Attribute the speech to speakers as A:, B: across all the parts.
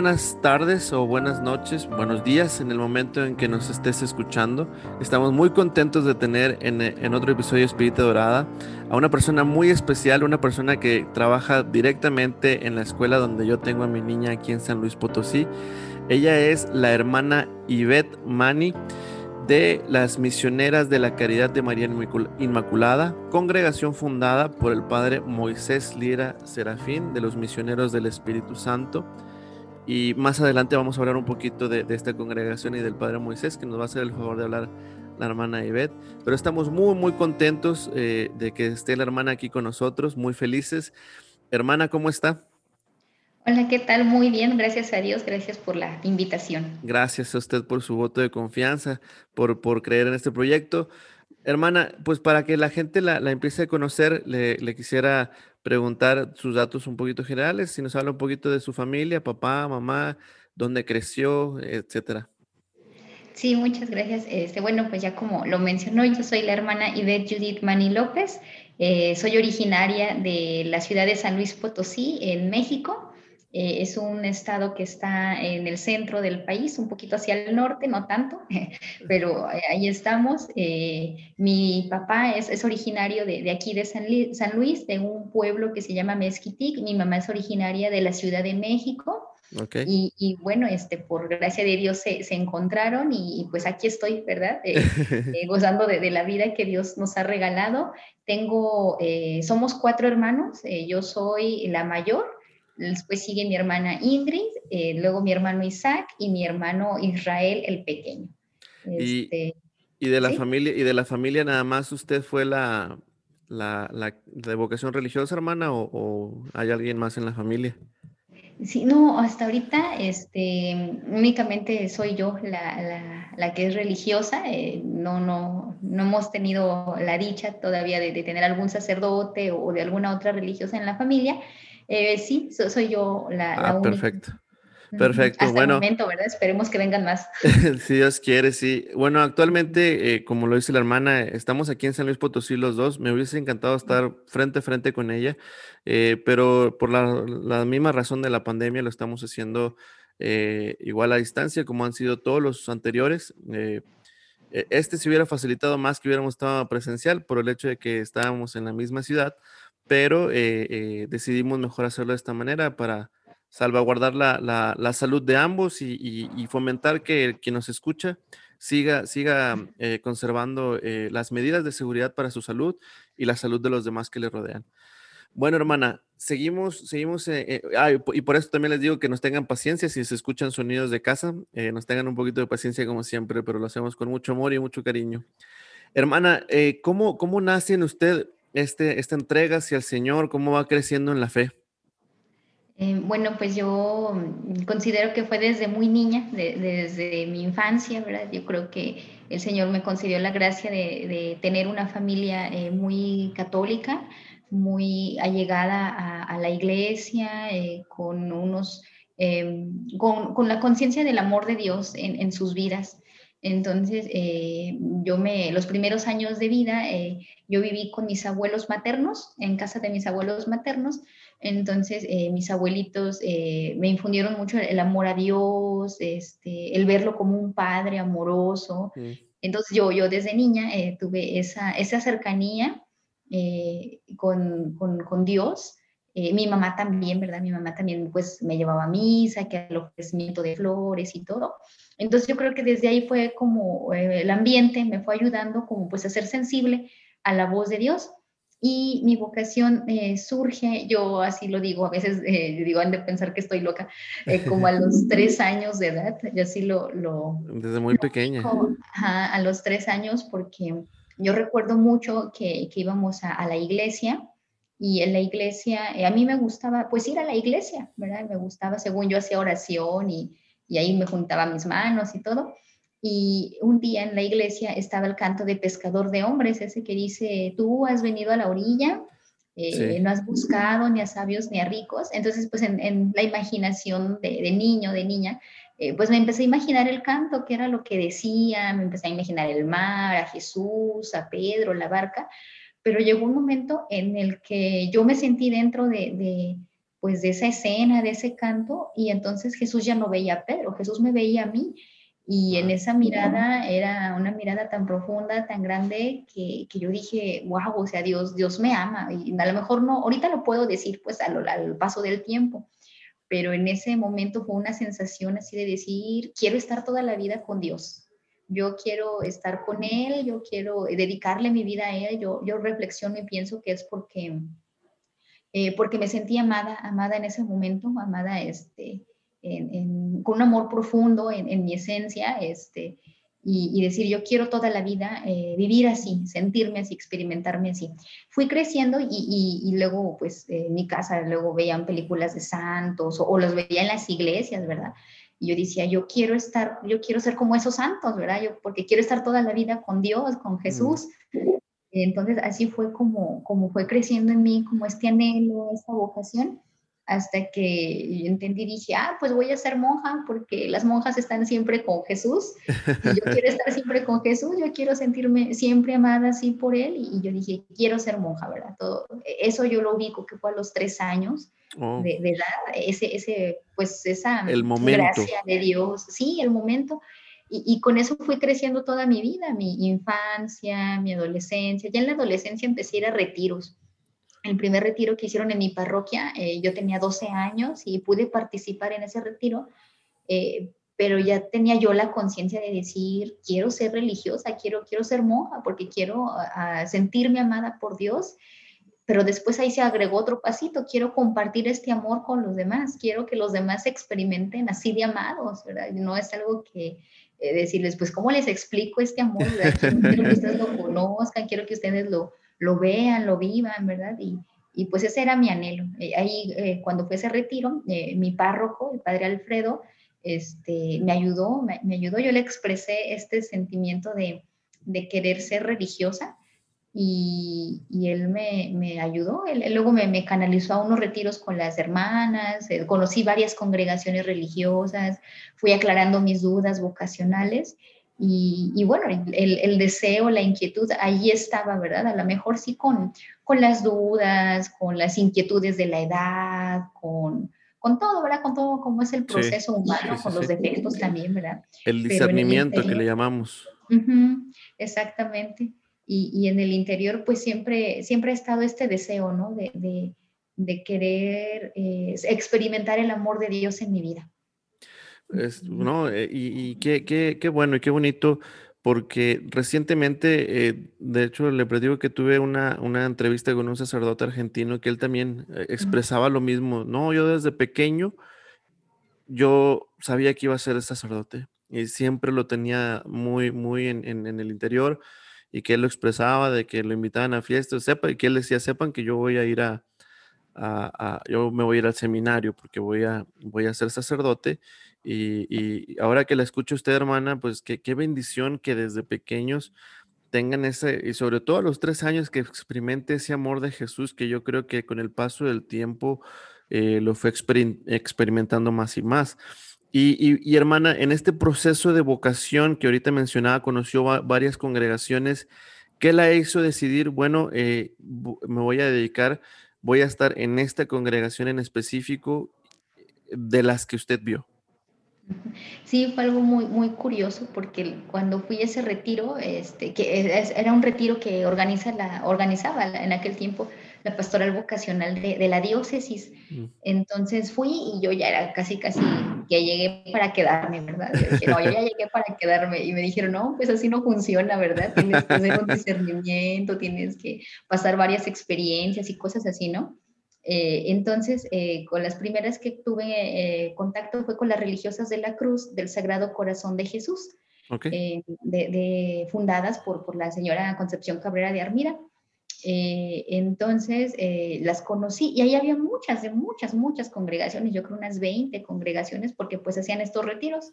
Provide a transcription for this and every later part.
A: Buenas tardes o buenas noches, buenos días en el momento en que nos estés escuchando. Estamos muy contentos de tener en, otro episodio Espíritu Dorada a una persona muy especial, una persona que trabaja directamente en la escuela donde yo tengo a mi niña aquí en San Luis Potosí. Ella es la hermana Yvette Mani de las Misioneras de la Caridad de María Inmaculada, congregación fundada por el padre Moisés Lira Serafín de los Misioneros del Espíritu Santo. Y más adelante vamos a hablar un poquito de, esta congregación y del padre Moisés, que nos va a hacer el favor de hablar la hermana Ivette. Pero estamos muy, muy contentos eh, de que esté la hermana aquí con nosotros, muy felices. Hermana, ¿cómo está?
B: Hola, ¿qué tal? Muy bien, gracias a Dios, gracias por la invitación.
A: Gracias a usted por su voto de confianza, por, por creer en este proyecto. Hermana, pues para que la gente la, empiece a conocer, le, quisiera preguntar sus datos un poquito generales, si nos habla un poquito de su familia, papá, mamá, dónde creció, etcétera.
B: Sí, muchas gracias. Este, bueno, pues ya como lo mencionó, yo soy la hermana Ivette Judith Mani López, eh, soy originaria de la ciudad de San Luis Potosí, en México. Eh, es un estado que está en el centro del país, un poquito hacia el norte, no tanto, pero eh, ahí estamos. Eh, mi papá es, es originario de, de, aquí de San, San, Luis, de un pueblo que se llama Mezquitic. Mi mamá es originaria de la Ciudad de México. Y, y, bueno, este, por gracia de Dios se, se encontraron y, pues aquí estoy, ¿verdad? gozando de, de, la vida que Dios nos ha regalado. Tengo, somos cuatro hermanos, yo soy la mayor, Después sigue mi hermana Ingrid, eh, luego mi hermano Isaac y mi hermano Israel el pequeño.
A: y, este, de la familia, y de la familia nada más usted fue la, la, de vocación religiosa, hermana, o, hay alguien más en la familia?
B: Sí, no, hasta ahorita este, únicamente soy yo la, que es religiosa. Eh, no, no, no hemos tenido la dicha todavía de, de, tener algún sacerdote o de alguna otra religiosa en la familia. Eh, sí, soy yo la,
A: ah, Perfecto. Perfecto.
B: Hasta bueno, el momento, ¿verdad? Esperemos que vengan más.
A: si Dios quiere, sí. Bueno, actualmente, eh, como lo dice la hermana, estamos aquí en San Luis Potosí los dos. Me hubiese encantado estar frente a frente con ella, eh, pero por la, misma razón de la pandemia lo estamos haciendo igual a distancia, como han sido todos los anteriores. E, este se hubiera facilitado más que hubiéramos estado presencial por el hecho de que estábamos en la misma ciudad, pero eh, eh, decidimos mejor hacerlo de esta manera para salvaguardar la, salud de ambos y, fomentar que quien nos escucha siga, siga eh, conservando las medidas de seguridad para su salud y la salud de los demás que le rodean. Bueno, hermana, seguimos, seguimos, ah, y por eso también les digo que nos tengan paciencia si se escuchan sonidos de casa, nos tengan un poquito de paciencia como siempre, pero lo hacemos con mucho amor y mucho cariño. Hermana, ¿cómo, ¿cómo nace en usted este, esta entrega hacia el Señor? ¿Cómo va creciendo en la fe?
B: Eh, bueno, pues yo considero que fue desde muy niña, desde mi infancia, ¿verdad? Yo creo que el Señor me concedió la gracia de, tener una familia eh, muy católica, muy allegada a, la iglesia, eh, con unos, em, con, la conciencia del amor de Dios en, en sus vidas. Entonces, eh, yo me, los primeros años de vida, eh, yo viví con mis abuelos maternos, en casa de mis abuelos maternos. Entonces, eh, mis abuelitos me infundieron mucho el amor a Dios, este, el verlo como un padre amoroso. Entonces, yo, yo desde niña tuve esa, esa cercanía con, con, con, Dios. Mi mamá también, ¿verdad? Mi mamá también, pues, me llevaba a misa, que al ofrecimiento de flores y todo. Entonces yo creo que desde ahí fue como eh, el ambiente me fue ayudando como pues a ser sensible a la voz de Dios y mi vocación eh, surge, yo así lo digo, a veces eh, digo, han de pensar que estoy loca, como a los tres años de edad, yo así lo... lo
A: Desde muy pequeña.
B: a los tres años, porque yo recuerdo mucho que, que íbamos a, a, la iglesia y en la iglesia, a mí me gustaba pues ir a la iglesia, ¿verdad? Me gustaba, según yo hacía oración y, y ahí me juntaba mis manos y todo. Y un día en la iglesia estaba el canto de pescador de hombres, ese que dice, tú has venido a la orilla, eh, no has buscado ni a sabios ni a ricos. Entonces, pues en, la imaginación de, niño, de niña, eh, pues me empecé a imaginar el canto, que era lo que decía, me empecé a imaginar el mar, a Jesús, a Pedro, la barca, pero llegó un momento en el que yo me sentí dentro de pues de esa escena, de ese canto, y entonces Jesús ya no veía a Pedro, Jesús me veía a mí, y en esa mirada era una mirada tan profunda, tan grande, que, que, yo dije, wow, o sea, Dios, Dios me ama. Y a lo mejor no, ahorita lo puedo decir pues al, al paso del tiempo, pero en ese momento fue una sensación así de decir, quiero estar toda la vida con Dios. Yo quiero estar con Él, yo quiero dedicarle mi vida a Él. Yo, yo reflexiono y pienso que es porque, eh, porque me sentí amada, amada en ese momento, amada este, con un amor profundo en, mi esencia, este, y, decir, yo quiero toda la vida eh, vivir así, sentirme así, experimentarme así. Fui creciendo y, luego, pues, en mi casa, luego veían películas de santos o, los veía en las iglesias, ¿verdad? Y yo decía, yo quiero estar, yo quiero ser como esos santos, ¿verdad? Yo, porque quiero estar toda la vida con Dios, con Jesús. Entonces, así fue como, como fue creciendo en mí, como este anhelo, esta vocación hasta que entendí, dije, ah, pues voy a ser monja porque las monjas están siempre con Jesús. Y yo quiero estar siempre con Jesús, yo quiero sentirme siempre amada así por Él. Y yo dije, quiero ser monja, ¿verdad? Todo, eso yo lo ubico que fue a los tres años oh. de, edad, ese, ese, pues esa
A: el momento.
B: gracia de Dios, sí, el momento. Y, y, con eso fui creciendo toda mi vida, mi infancia, mi adolescencia. Ya en la adolescencia empecé a ir a retiros el primer retiro que hicieron en mi parroquia, eh, yo tenía 12 años y pude participar en ese retiro, eh, pero ya tenía yo la conciencia de decir, quiero ser religiosa, quiero, quiero ser monja, porque quiero sentirme amada por Dios, pero después ahí se agregó otro pasito, quiero compartir este amor con los demás, quiero que los demás experimenten así de amados, ¿verdad? No es algo que, eh, decirles, pues, ¿cómo les explico este amor? Quiero que ustedes lo conozcan, quiero que ustedes lo, lo vean, lo vivan, ¿verdad? Y, y pues ese era mi anhelo. Eh, ahí, eh, cuando fue ese retiro, eh, mi párroco, el padre Alfredo, este, me ayudó, me, ayudó, yo le expresé este sentimiento de, de querer ser religiosa y, y él me, me ayudó, él, luego me, me, canalizó a unos retiros con las hermanas, conocí varias congregaciones religiosas, fui aclarando mis dudas vocacionales y, bueno, el, el, deseo, la inquietud, ahí estaba, ¿verdad? A lo mejor sí con, con las dudas, con las inquietudes de la edad, con, con todo, ¿verdad? Con todo como es el proceso humano, con los defectos también, ¿verdad?
A: El discernimiento que le llamamos.
B: exactamente. Y, y, en el interior, pues siempre, siempre ha estado este deseo, ¿no? De, de, de querer eh, experimentar el amor de Dios en mi vida.
A: Es, no, eh, y, qué, qué, qué, bueno y qué bonito, porque recientemente, eh, de hecho, le predigo que tuve una, una, entrevista con un sacerdote argentino que él también eh, expresaba lo mismo. No, yo desde pequeño, yo sabía que iba a ser sacerdote y siempre lo tenía muy, muy en, en, el interior y que él lo expresaba de que lo invitaban a fiestas, sepa, y que él decía, sepan que yo voy a ir a, a, yo me voy a ir al seminario porque voy a, voy a ser sacerdote y, ahora que la escucho usted, hermana, pues qué, qué bendición que desde pequeños tengan ese, y sobre todo a los tres años que experimente ese amor de Jesús, que yo creo que con el paso del tiempo eh, lo fue experimentando más y más. Y, y, hermana, en este proceso de vocación que ahorita mencionaba, conoció varias congregaciones, ¿qué la hizo decidir, bueno, eh, me voy a dedicar, voy a estar en esta congregación en específico de las que usted vio?
B: Sí, fue algo muy, muy curioso porque cuando fui a ese retiro, este, que era un retiro que organiza la, organizaba en aquel tiempo la pastoral vocacional de, la diócesis. Mm. Entonces fui y yo ya era casi, casi que llegué para quedarme, ¿verdad? Yo no, yo ya llegué para quedarme. Y me dijeron, no, pues así no funciona, ¿verdad? Tienes que hacer un discernimiento, tienes que pasar varias experiencias y cosas así, ¿no? Eh, entonces, eh, con las primeras que tuve eh, contacto fue con las religiosas de la Cruz del Sagrado Corazón de Jesús, de, fundadas por, por, la señora Concepción Cabrera de Armira. Entonces, las conocí y ahí había muchas, de muchas, muchas congregaciones, yo creo unas 20 congregaciones, porque pues hacían estos retiros.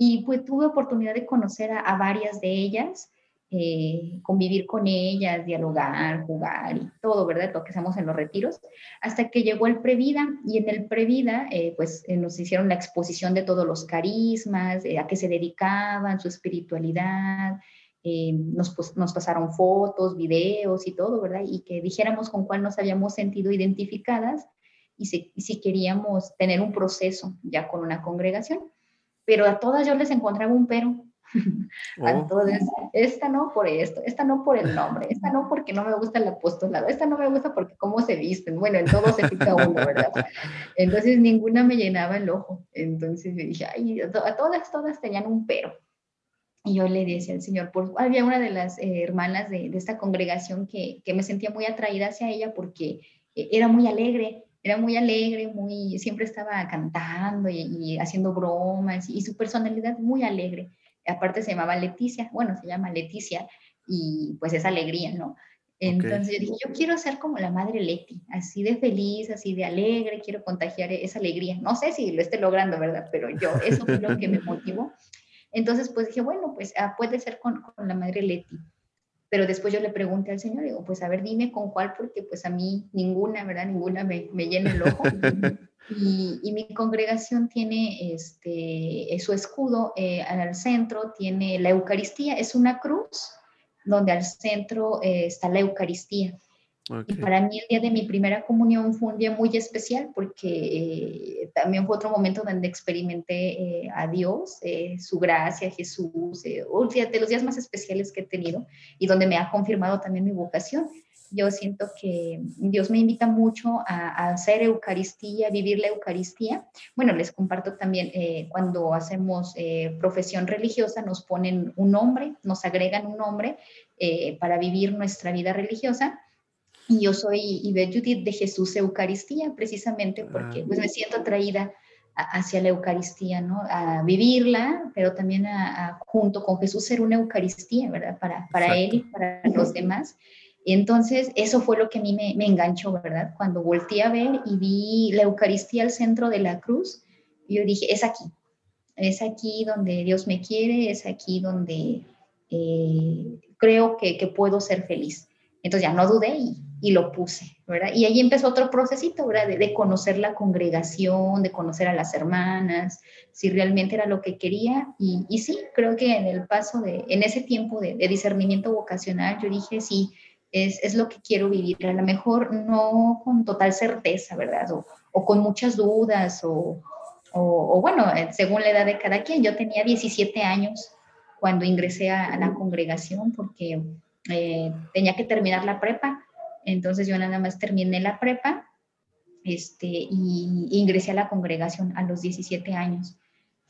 B: Y pues tuve oportunidad de conocer a, varias de ellas. Eh, convivir con ellas, dialogar, jugar y todo, ¿verdad? Lo que hacemos en los retiros, hasta que llegó el Previda y en el Previda eh, pues eh, nos hicieron la exposición de todos los carismas, a qué se dedicaban, su espiritualidad, nos, pues, nos pasaron fotos, videos y todo, ¿verdad? Y que dijéramos con cuál nos habíamos sentido identificadas y si, si queríamos tener un proceso ya con una congregación. Pero a todas yo les encontraba un pero. Entonces, oh. esta no por esto, esta no por el nombre, esta no porque no me gusta el apostolado, esta no me gusta porque cómo se visten. Bueno, en todo se fija uno, ¿verdad? Entonces, ninguna me llenaba el ojo. Entonces, yo dije, ay, a todas, todas tenían un pero. Y yo le decía al Señor, por, había una de las eh, hermanas de, de, esta congregación que, que me sentía muy atraída hacia ella porque eh, era muy alegre, era muy alegre, muy, siempre estaba cantando y, y haciendo bromas y, su personalidad muy alegre. Aparte se llamaba Leticia, bueno, se llama Leticia y pues es alegría, ¿no? Entonces yo dije, yo quiero ser como la madre Leti, así de feliz, así de alegre, quiero contagiar esa alegría. No sé si lo esté logrando, ¿verdad? Pero yo, eso fue lo que me motivó. Entonces, pues dije, bueno, pues ah, puede ser con, con, la madre Leti. Pero después yo le pregunté al Señor, digo, pues a ver, dime con cuál, porque pues a mí ninguna, ¿verdad? Ninguna me, me llena el ojo. y, y, mi congregación tiene este, su escudo eh, al centro, tiene la Eucaristía, es una cruz donde al centro eh, está la Eucaristía. Y para mí el día de mi primera comunión fue un día muy especial porque eh, también fue otro momento donde experimenté eh, a Dios, eh, su gracia, Jesús, de los días más especiales que he tenido y donde me ha confirmado también mi vocación. Yo siento que Dios me invita mucho a, hacer Eucaristía, a vivir la Eucaristía. Bueno, les comparto también, cuando hacemos profesión religiosa, nos ponen un nombre, nos agregan un nombre para vivir nuestra vida religiosa y yo soy Ibe Judith de Jesús Eucaristía, precisamente porque pues, me siento atraída hacia la Eucaristía, ¿no? A vivirla, pero también a, junto con Jesús ser una Eucaristía, ¿verdad? Para, para Él y para los demás. Entonces, eso fue lo que a mí me, me, enganchó, ¿verdad? Cuando volteé a ver y vi la Eucaristía al centro de la cruz, yo dije, es aquí, es aquí donde Dios me quiere, es aquí donde eh, creo que, que puedo ser feliz. Entonces ya no dudé y, y lo puse, ¿verdad? Y ahí empezó otro procesito, ¿verdad? De, conocer la congregación, de conocer a las hermanas, si realmente era lo que quería. Y, y sí, creo que en el paso de, en ese tiempo de, discernimiento vocacional, yo dije, sí, es, es, lo que quiero vivir. A lo mejor no con total certeza, ¿verdad? O, o con muchas dudas, o, o, bueno, eh, según la edad de cada quien. Yo tenía 17 años cuando ingresé a, la congregación porque eh, tenía que terminar la prepa entonces yo nada más terminé la prepa este, y, ingresé a la congregación a los 17 años.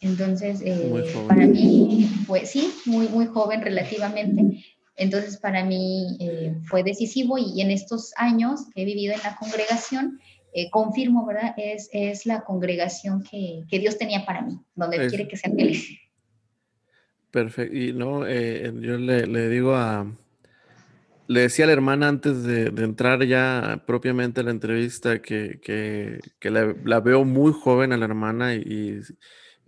B: Entonces, eh, para mí fue, sí, muy, muy joven relativamente. Entonces, para mí eh, fue decisivo y, en estos años que he vivido en la congregación, eh, confirmo, ¿verdad? Es, es la congregación que, que, Dios tenía para mí, donde quiere que sea feliz.
A: Perfecto. Y no, yo le, le digo a, le decía a la hermana antes de, entrar ya propiamente a la entrevista que, que, que la, veo muy joven a la hermana y,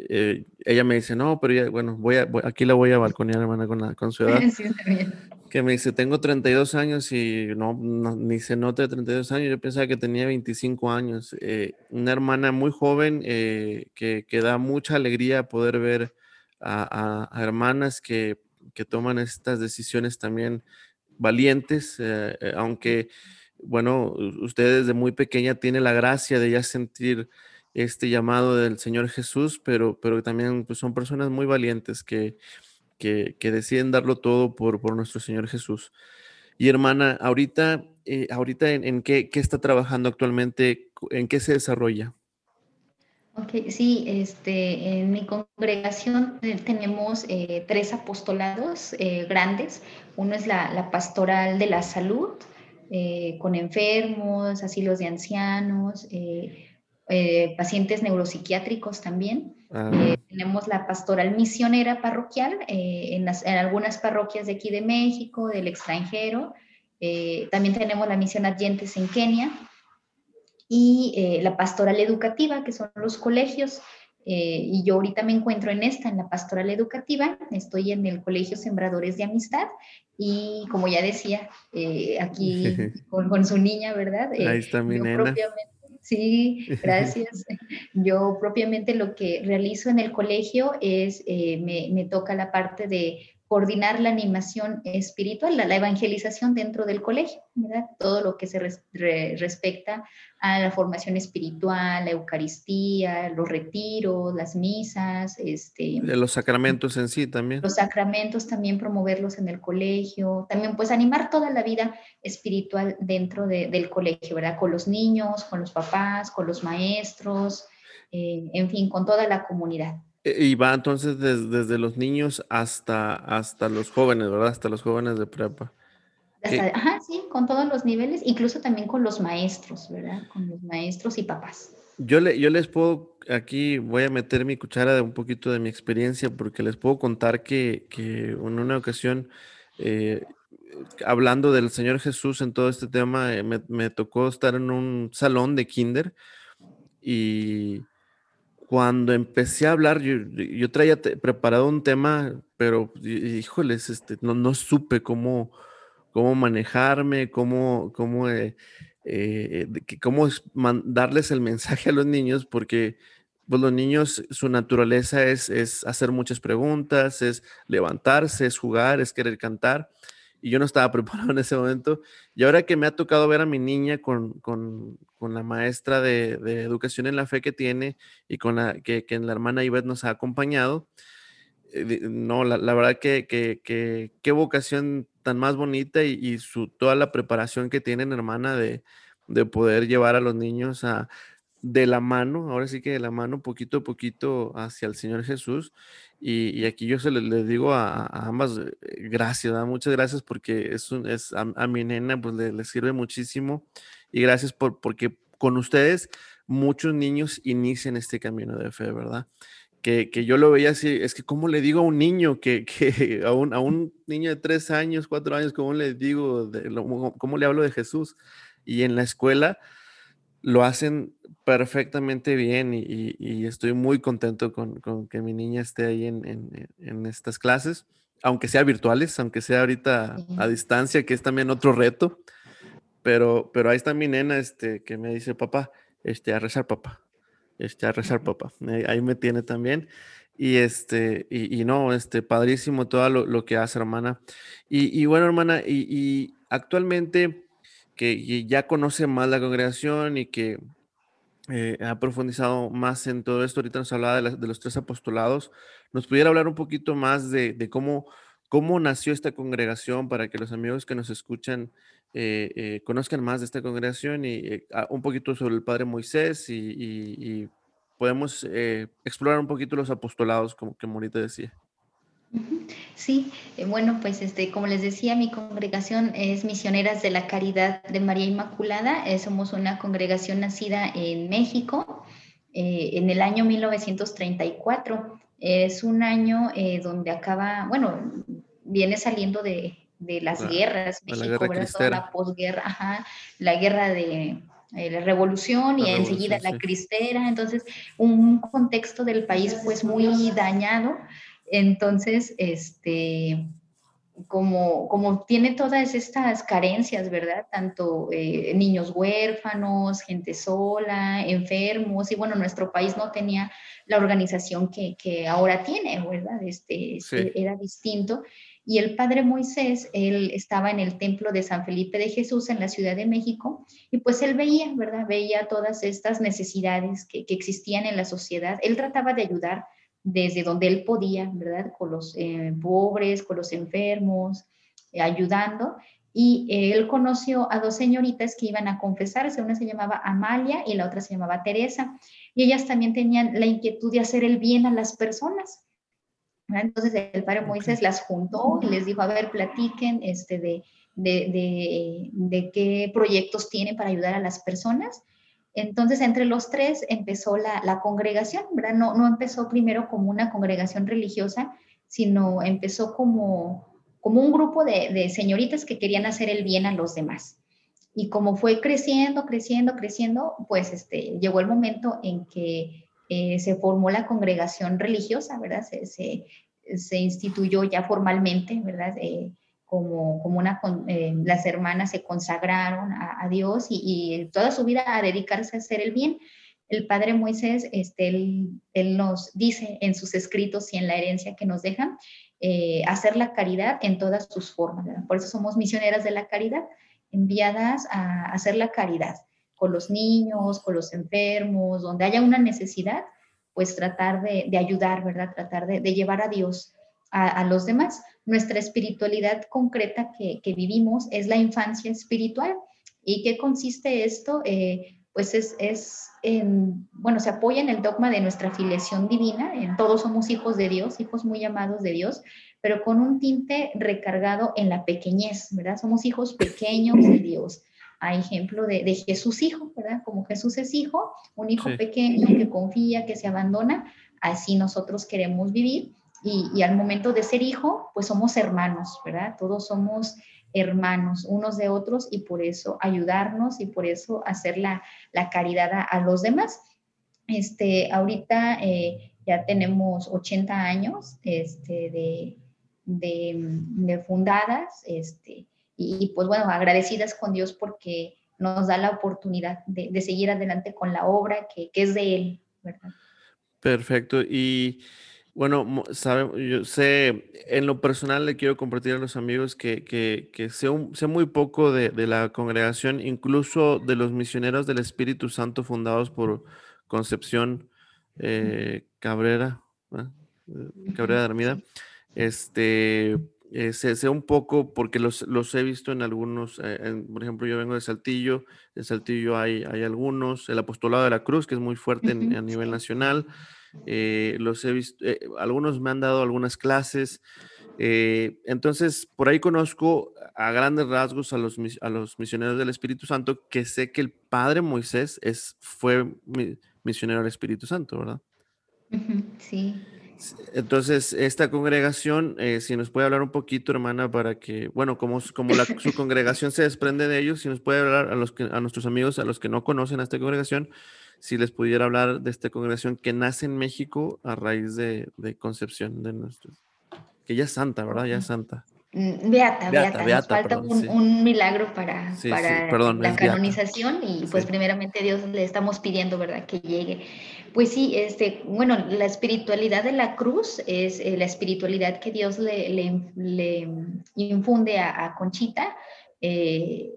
A: eh, ella me dice, no, pero ya, bueno, voy a, aquí la voy a balconear, hermana, con, la, con su edad. que me dice, tengo 32 años y no, ni se nota de 32 años, yo pensaba que tenía 25 años. Eh, una hermana muy joven eh, que, que, da mucha alegría poder ver a, a, a hermanas que, que toman estas decisiones también valientes, eh, eh, aunque, bueno, usted desde muy pequeña tiene la gracia de ya sentir este llamado del Señor Jesús, pero, pero también pues, son personas muy valientes que, que, deciden darlo todo por, por, nuestro Señor Jesús. Y hermana, ahorita, eh, ahorita en, en qué, qué, está trabajando actualmente, en qué se desarrolla.
B: Ok, sí, este, en mi congregación eh, tenemos eh, tres apostolados eh, grandes. Uno es la, pastoral de la salud, con enfermos, asilos de ancianos, pacientes neuropsiquiátricos también. Ah. tenemos la pastoral misionera parroquial en, en, algunas parroquias de aquí de México, del extranjero. también tenemos la misión Adyentes en Kenia y eh, la pastoral educativa, que son los colegios. Eh, y yo ahorita me encuentro en esta, en la pastoral educativa, estoy en el Colegio Sembradores de Amistad y como ya decía, eh, aquí con, su niña, ¿verdad?
A: Ahí está mi nena.
B: Sí, gracias. Yo propiamente lo que realizo en el colegio es, me, me, toca la parte de coordinar la animación espiritual, la, evangelización dentro del colegio, ¿verdad? Todo lo que se respecta a la formación espiritual, la Eucaristía, los retiros, las misas, este,
A: de los sacramentos en sí también.
B: Los sacramentos también promoverlos en el colegio, también pues animar toda la vida espiritual dentro del colegio, ¿verdad? Con los niños, con los papás, con los maestros, eh, en fin, con toda la comunidad.
A: E, y va entonces desde, los niños hasta, hasta los jóvenes, ¿verdad? Hasta los jóvenes de prepa.
B: ajá, sí, con todos los niveles, incluso también con los maestros, ¿verdad? Con los maestros y papás.
A: Yo, le, yo les puedo, aquí voy a meter mi cuchara de un poquito de mi experiencia, porque les puedo contar que, que en una ocasión, eh, hablando del Señor Jesús en todo este tema, eh, me, me tocó estar en un salón de kinder y cuando empecé a hablar, yo, traía preparado un tema, pero híjoles, este, no, no supe cómo, cómo manejarme, cómo, cómo, eh, eh, cómo darles el mensaje a los niños, porque pues, los niños, su naturaleza es, es hacer muchas preguntas, es levantarse, es jugar, es querer cantar y yo no estaba preparado en ese momento. Y ahora que me ha tocado ver a mi niña con, con, con la maestra de, educación en la fe que tiene y con la que, que la hermana Ivette nos ha acompañado, eh, no, la, la verdad que, que, qué vocación tan más bonita y, y, su, toda la preparación que tienen, hermana, de, de poder llevar a los niños a, de la mano, ahora sí que de la mano, poquito a poquito hacia el Señor Jesús. Y, aquí yo se les, digo a, ambas, eh, gracias, muchas gracias porque es, es a, mi nena pues le, sirve muchísimo y gracias por, porque con ustedes muchos niños inician este camino de fe, ¿verdad? Que, que yo lo veía así, es que cómo le digo a un niño, que, que a, un, a un niño de tres años, cuatro años, cómo le digo, de, cómo le hablo de Jesús. Y en la escuela, lo hacen perfectamente bien y, estoy muy contento con, que mi niña esté ahí en, estas clases, aunque sea virtuales, aunque sea ahorita a distancia, que es también otro reto, pero, pero ahí está mi nena este, que me dice, papá, este, a rezar, papá, este, a rezar, papá, ahí me tiene también. Y este, y, no, este, padrísimo todo lo, que hace, hermana. Y, bueno, hermana, y actualmente que ya conoce más la congregación y que eh, ha profundizado más en todo esto. Ahorita nos hablaba de, los tres apostolados. ¿Nos pudiera hablar un poquito más de, cómo, cómo nació esta congregación para que los amigos que nos escuchan eh, eh, conozcan más de esta congregación y un poquito sobre el Padre Moisés y, podemos explorar un poquito los apostolados, como que Morita decía?
B: Sí, eh, bueno, pues este, como les decía, mi congregación es Misioneras de la Caridad de María Inmaculada. Eh, somos una congregación nacida en México eh, en el año 1934. Es un año donde acaba, bueno, viene saliendo de, las guerras, México, la, la posguerra, la guerra de la revolución y enseguida la cristera, entonces un contexto del país pues muy dañado entonces, este, como, como tiene todas estas carencias, ¿verdad? Tanto eh, niños huérfanos, gente sola, enfermos, y bueno, nuestro país no tenía la organización que, ahora tiene, ¿verdad? Este, este, era distinto. Y el padre Moisés, él estaba en el templo de San Felipe de Jesús en la Ciudad de México, y pues él veía, ¿verdad? Veía todas estas necesidades que, que existían en la sociedad. Él trataba de ayudar desde donde él podía, ¿verdad? Con los eh, pobres, con los enfermos, eh, ayudando. Y él conoció a dos señoritas que iban a confesarse, una se llamaba Amalia y la otra se llamaba Teresa. Y ellas también tenían la inquietud de hacer el bien a las personas. Entonces el padre Moisés las juntó y les dijo, a ver, platiquen este, de, de, de, de qué proyectos tienen para ayudar a las personas. Entonces, entre los tres empezó la, congregación, ¿verdad? No, no empezó primero como una congregación religiosa, sino empezó como, como un grupo de, señoritas que querían hacer el bien a los demás. Y como fue creciendo, creciendo, creciendo, pues este, llegó el momento en que eh, se formó la congregación religiosa, ¿verdad? Se, se, instituyó ya formalmente, ¿verdad? Eh, como, como una, eh, las hermanas se consagraron a, Dios y, toda su vida a dedicarse a hacer el bien. El padre Moisés, este, él, nos dice en sus escritos y en la herencia que nos dejan, eh, hacer la caridad en todas sus formas. Por eso somos misioneras de la caridad, enviadas a hacer la caridad con los niños, con los enfermos, donde haya una necesidad, pues tratar de, ayudar, ¿verdad? Tratar de, llevar a Dios a, los demás. Nuestra espiritualidad concreta que, vivimos es la infancia espiritual. ¿Y qué consiste esto? Eh, pues es, es en, bueno, se apoya en el dogma de nuestra filiación divina, en todos somos hijos de Dios, hijos muy amados de Dios, pero con un tinte recargado en la pequeñez, ¿verdad? Somos hijos pequeños de Dios. A ejemplo de, de Jesús hijo, ¿verdad? Como Jesús es hijo, un hijo pequeño que confía, que se abandona, así nosotros queremos vivir. Y, y, al momento de ser hijo, pues somos hermanos, ¿verdad? Todos somos hermanos unos de otros y por eso ayudarnos y por eso hacer la, caridad a, los demás. Este, ahorita eh, ya tenemos 80 años este, de, fundadas este, y, pues bueno, agradecidas con Dios porque nos da la oportunidad de, seguir adelante con la obra que, que es de Él, ¿verdad?
A: Perfecto. Y bueno, sabe, yo sé, en lo personal le quiero compartir a los amigos que, que, sé, sé, muy poco de, la congregación, incluso de los misioneros del Espíritu Santo fundados por Concepción eh, Cabrera, eh, Cabrera de Armida. Este, eh, sé, un poco porque los, los he visto en algunos, por ejemplo, yo vengo de Saltillo, en Saltillo hay, hay algunos, el Apostolado de la Cruz, que es muy fuerte a nivel nacional. Eh, los he visto, eh, algunos me han dado algunas clases. Eh, entonces, por ahí conozco a grandes rasgos a los, a los misioneros del Espíritu Santo, que sé que el padre Moisés es, fue misionero del Espíritu Santo, ¿verdad?
B: Sí.
A: Entonces, esta congregación, si nos puede hablar un poquito, hermana, para que, bueno, como, como la, su congregación se desprende de ellos, si nos puede hablar a, los que, a nuestros amigos, a los que no conocen a esta congregación, si les pudiera hablar de esta congregación que nace en México a raíz de, concepción de nuestros, que ya es santa, ¿verdad? Ya es santa.
B: Mm, beata, beata, Nos falta un, milagro para, la canonización y pues primeramente Dios le estamos pidiendo, ¿verdad? Que llegue. Pues sí, este, bueno, la espiritualidad de la cruz es eh, la espiritualidad que Dios le, le, infunde a, Conchita. Eh,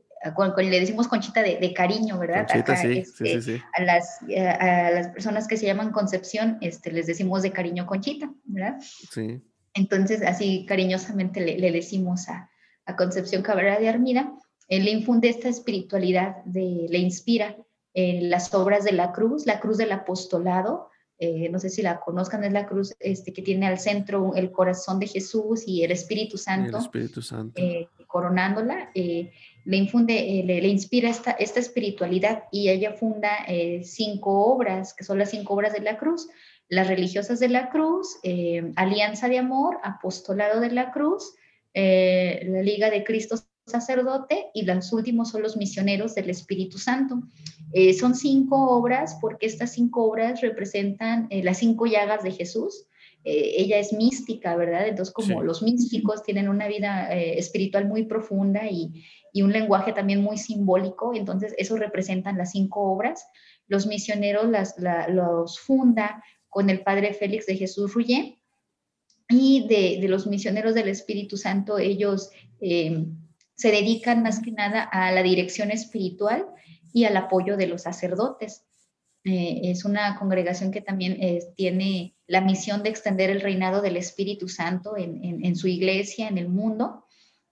B: le decimos conchita de, cariño, ¿verdad?
A: Conchita, sí, sí,
B: este,
A: sí,
B: A, las, a, las personas que se llaman Concepción, este, les decimos de cariño conchita, ¿verdad?
A: Sí.
B: Entonces, así cariñosamente le, decimos a, Concepción Cabrera de Armida, él le infunde esta espiritualidad, de, le inspira en las obras de la cruz, la cruz del apostolado, eh, no sé si la conozcan, es la cruz este, que tiene al centro el corazón de Jesús y el Espíritu Santo,
A: el Espíritu Santo.
B: Eh, coronándola. Eh, le infunde, eh, le, inspira esta, esta espiritualidad y ella funda eh, cinco obras, que son las cinco obras de la cruz, las religiosas de la cruz, Alianza de Amor, Apostolado de la Cruz, la Liga de Cristo Sacerdote y los últimos son los misioneros del Espíritu Santo. son cinco obras porque estas cinco obras representan las cinco llagas de Jesús. Ella es mística, ¿verdad? Entonces, como los místicos tienen una vida espiritual muy profunda y, y un lenguaje también muy simbólico. Entonces, eso representan las cinco obras. Los misioneros las, los funda con el padre Félix de Jesús Rullé. Y de, los misioneros del Espíritu Santo, ellos eh, se dedican más que nada a la dirección espiritual y al apoyo de los sacerdotes. Eh, es una congregación que también eh, tiene la misión de extender el reinado del Espíritu Santo en, su iglesia, en el mundo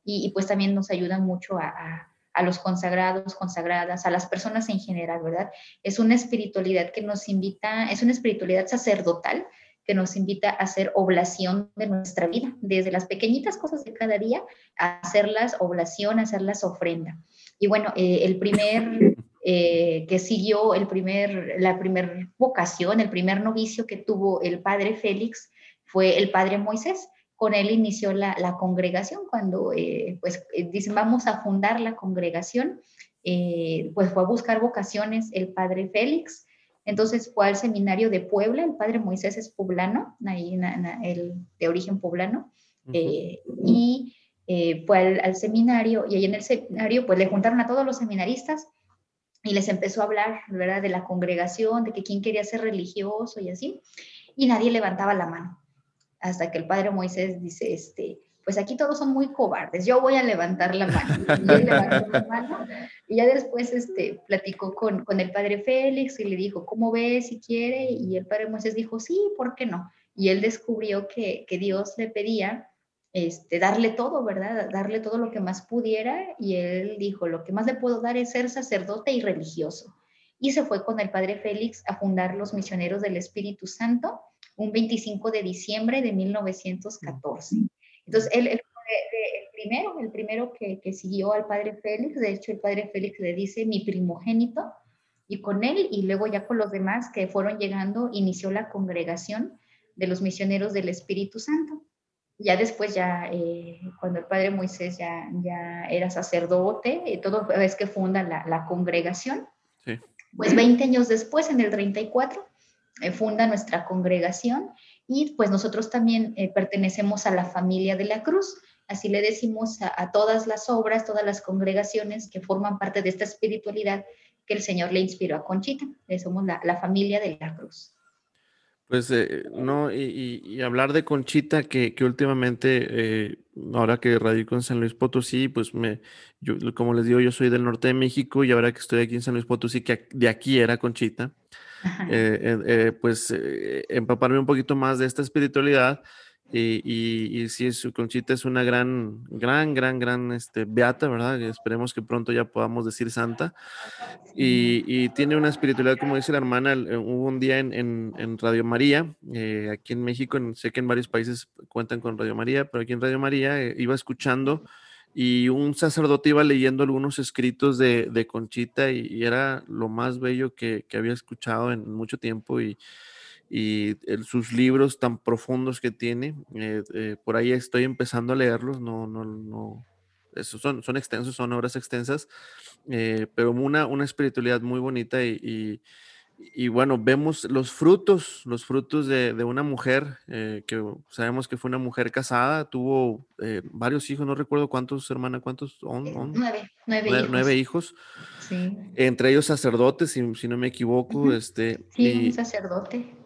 B: y, pues también nos ayuda mucho a, los consagrados, consagradas, a las personas en general, ¿verdad? Es una espiritualidad que nos invita, es una espiritualidad sacerdotal que nos invita a hacer oblación de nuestra vida, desde las pequeñitas cosas de cada día, a hacerlas oblación, a hacerlas ofrenda. Y bueno, eh, el primer eh, que siguió, el primer, la primera vocación, el primer novicio que tuvo el padre Félix fue el padre Moisés. Con él inició la, congregación cuando eh, pues eh, dicen vamos a fundar la congregación, eh, pues fue a buscar vocaciones el padre Félix, entonces fue al seminario de Puebla, el padre Moisés es poblano, ahí el, de origen poblano, y fue al, seminario y ahí en el seminario pues le juntaron a todos los seminaristas y les empezó a hablar, ¿verdad? De la congregación, de que quién quería ser religioso y así, y nadie levantaba la mano hasta que el padre Moisés dice, este, pues aquí todos son muy cobardes, yo voy a levantar la mano. Y él levantó la mano y ya después este, platicó con, con el padre Félix y le dijo, ¿cómo ves si quiere? Y el padre Moisés dijo, sí, ¿por qué no? Y él descubrió que, que Dios le pedía este, darle todo, ¿verdad? Darle todo lo que más pudiera y él dijo, lo que más le puedo dar es ser sacerdote y religioso. Y se fue con el padre Félix a fundar los misioneros del Espíritu Santo un 25 de diciembre de 1914. Entonces, él, fue el primero, el primero que, que, siguió al padre Félix, de hecho el padre Félix le dice mi primogénito, y con él y luego ya con los demás que fueron llegando, inició la congregación de los misioneros del Espíritu Santo. Ya después, ya eh, cuando el padre Moisés ya, ya era sacerdote, y todo es que funda la, la congregación. Pues 20 años después, en el 34, eh, funda nuestra congregación y pues nosotros también eh, pertenecemos a la familia de la cruz. Así le decimos a, todas las obras, todas las congregaciones que forman parte de esta espiritualidad que el Señor le inspiró a Conchita. somos la, la, familia de la cruz.
A: Pues eh, no, y, hablar de Conchita, que, que últimamente, eh, ahora que radico en San Luis Potosí, pues me, yo, como les digo, yo soy del norte de México y ahora que estoy aquí en San Luis Potosí, que de aquí era Conchita, eh, eh, pues empaparme un poquito más de esta espiritualidad. Y, y, sí, su Conchita es una gran, gran, gran, gran este, beata, ¿verdad? Esperemos que pronto ya podamos decir santa. Y, y tiene una espiritualidad, como dice la hermana, hubo un día en, en, Radio María, aquí en México, sé que en varios países cuentan con Radio María, pero aquí en Radio María iba escuchando y un sacerdote iba leyendo algunos escritos de, de Conchita y, era lo más bello que, que, había escuchado en mucho tiempo y, y sus libros tan profundos que tiene, eh, eh, por ahí estoy empezando a leerlos, no, no, no, esos son, son extensos, son obras extensas, eh, pero una, una espiritualidad muy bonita y y bueno, vemos los frutos, los frutos de, una mujer eh, que sabemos que fue una mujer casada, tuvo eh, varios hijos, no recuerdo cuántos, hermana, cuántos,
B: eh, nueve, nueve,
A: hijos. Entre ellos sacerdotes, si, si no me equivoco. este,
B: sí, un sacerdote.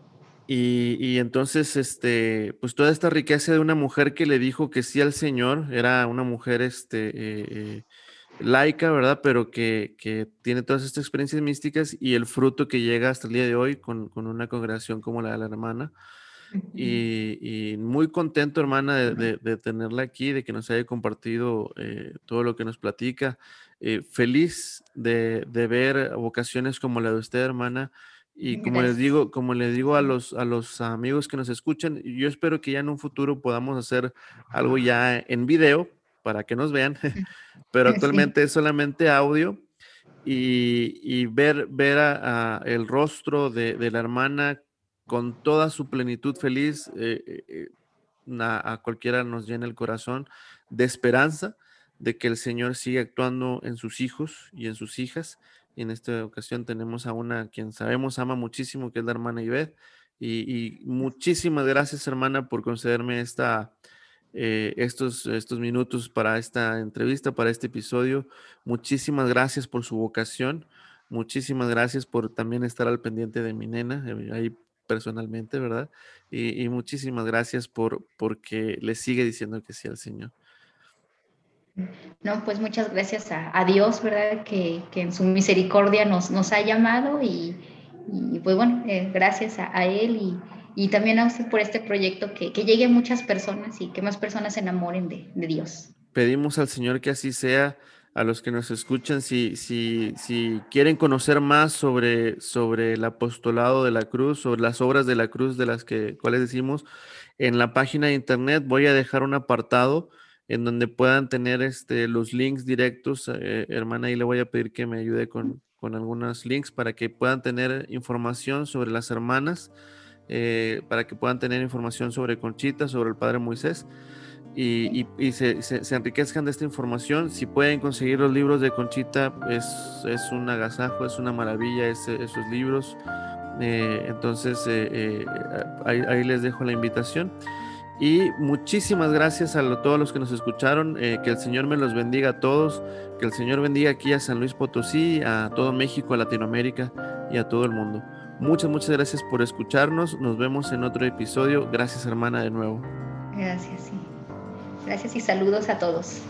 A: Y, y, entonces, este, pues toda esta riqueza de una mujer que le dijo que sí al Señor, era una mujer, este, laica, ¿verdad? Pero que, que, tiene todas estas experiencias místicas y el fruto que llega hasta el día de hoy con, con una congregación como la de la hermana. y, y, muy contento, hermana, de, de, tenerla aquí, de que nos haya compartido eh, todo lo que nos platica. Eh, feliz de, de, ver vocaciones como la de usted, hermana. Y como les digo, como les digo a los, a los amigos que nos escuchan, yo espero que ya en un futuro podamos hacer algo ya en video para que nos vean, pero actualmente es solamente audio y, ver, ver a, el rostro de, la hermana con toda su plenitud feliz, eh, eh, eh, a, cualquiera nos llena el corazón de esperanza de que el Señor siga actuando en sus hijos y en sus hijas. Y en esta ocasión tenemos a una quien sabemos ama muchísimo, que es la hermana Ivette. y muchísimas gracias, hermana, por concederme esta, eh, estos, estos minutos para esta entrevista, para este episodio. Muchísimas gracias por su vocación. Muchísimas gracias por también estar al pendiente de mi nena, eh, ahí personalmente, ¿verdad? Y, muchísimas gracias por porque le sigue diciendo que sí al Señor.
B: No, pues muchas gracias a, Dios, ¿verdad? Que, que, en su misericordia nos, nos ha llamado y, pues bueno, eh, gracias a, a Él y, y también a usted por este proyecto, que, que llegue a muchas personas y que más personas se enamoren de, de, Dios.
A: Pedimos al Señor que así sea. A los que nos escuchan, si, si, si quieren conocer más sobre, sobre el apostolado de la cruz, sobre las obras de la cruz de las que, cuales decimos, en la página de internet voy a dejar un apartado en donde puedan tener este, los links directos. Eh, hermana, ahí le voy a pedir que me ayude con, con algunos links para que puedan tener información sobre las hermanas eh, para que puedan tener información sobre Conchita, sobre el Padre Moisés y, se, enriquezcan de esta información. Si pueden conseguir los libros de Conchita, es, es un agasajo, es una maravilla esos libros. Eh, entonces, eh, ahí, les dejo la invitación. Y muchísimas gracias a todos los que nos escucharon. que el Señor me los bendiga a todos. Que el Señor bendiga aquí a San Luis Potosí, a todo México, a Latinoamérica y a todo el mundo. Muchas, muchas gracias por escucharnos. Nos vemos en otro episodio. Gracias, hermana, de nuevo.
B: Gracias, sí. Gracias y saludos a todos.